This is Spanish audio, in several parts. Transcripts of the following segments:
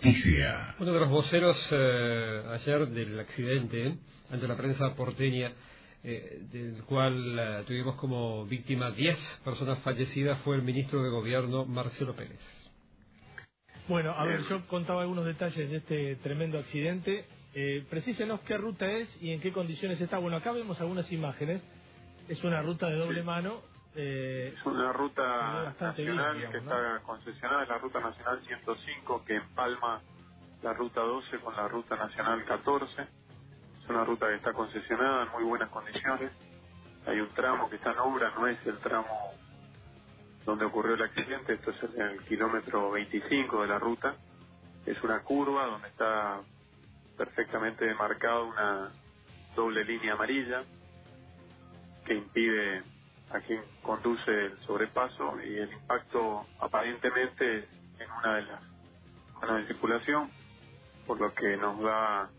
noticia. Uno de los voceros eh, ayer del accidente ante la prensa porteña, eh, del cual eh, tuvimos como víctima 10 personas fallecidas, fue el ministro de Gobierno Marcelo Pérez. Bueno, a ver, yo contaba algunos detalles de este tremendo accidente. Eh, precísenos qué ruta es y en qué condiciones está. Bueno, acá vemos algunas imágenes. Es una ruta de doble mano eh, es una ruta nacional que está concesionada, es la ruta nacional 105 que empalma la ruta 12 con la ruta nacional 14. Es una ruta que está concesionada en muy buenas condiciones. Hay un tramo que está en obra, no es el tramo donde ocurrió el accidente, esto es en el kilómetro 25 de la ruta. Es una curva donde está perfectamente marcada una doble línea amarilla que impide a quien conduce el sobrepaso y el impacto aparentemente en una de las zonas de circulación, por lo que nos da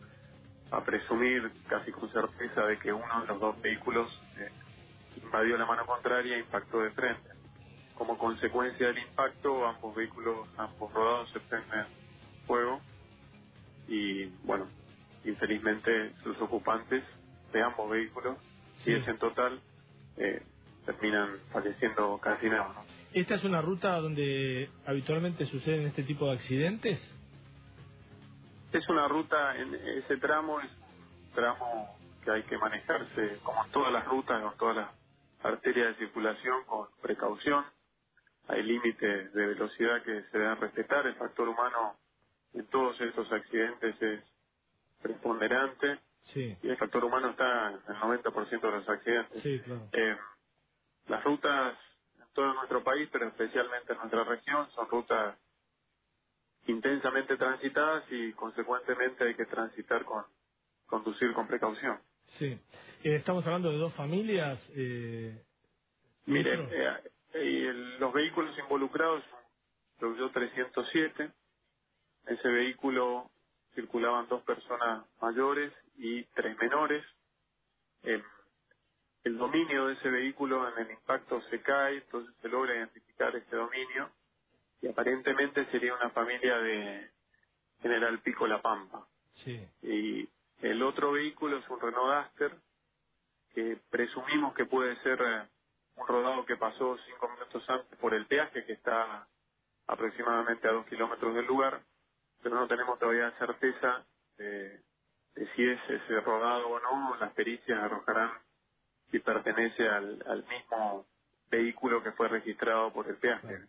a presumir casi con certeza de que uno de los dos vehículos eh, invadió la mano contraria e impactó de frente. Como consecuencia del impacto, ambos vehículos, ambos rodados se prenden fuego y, bueno, infelizmente sus ocupantes de ambos vehículos, si es en total, eh, terminan falleciendo casi nada. ¿Esta es una ruta donde habitualmente suceden este tipo de accidentes? Es una ruta, en ese tramo es un tramo que hay que manejarse como en todas las rutas, con todas las arterias de circulación con precaución. Hay límites de velocidad que se deben respetar. El factor humano en todos estos accidentes es preponderante. Sí. Y el factor humano está en el 90% de los accidentes. Sí, claro. Eh, las rutas en todo nuestro país, pero especialmente en nuestra región, son rutas intensamente transitadas y consecuentemente hay que transitar con conducir con precaución. Sí. Eh, estamos hablando de dos familias. Eh, Miren, eh, los vehículos involucrados son 307. Ese vehículo circulaban dos personas mayores y tres menores. Eh, el dominio de ese vehículo en el impacto se cae, entonces se logra identificar ese dominio y aparentemente sería una familia de General Pico La Pampa. Sí. Y el otro vehículo es un Renault Duster que presumimos que puede ser eh, un rodado que pasó cinco minutos antes por el peaje que está aproximadamente a dos kilómetros del lugar, pero no tenemos todavía certeza de, de si es ese rodado o no, las pericias arrojarán si pertenece al, al mismo vehículo que fue registrado por el peaje.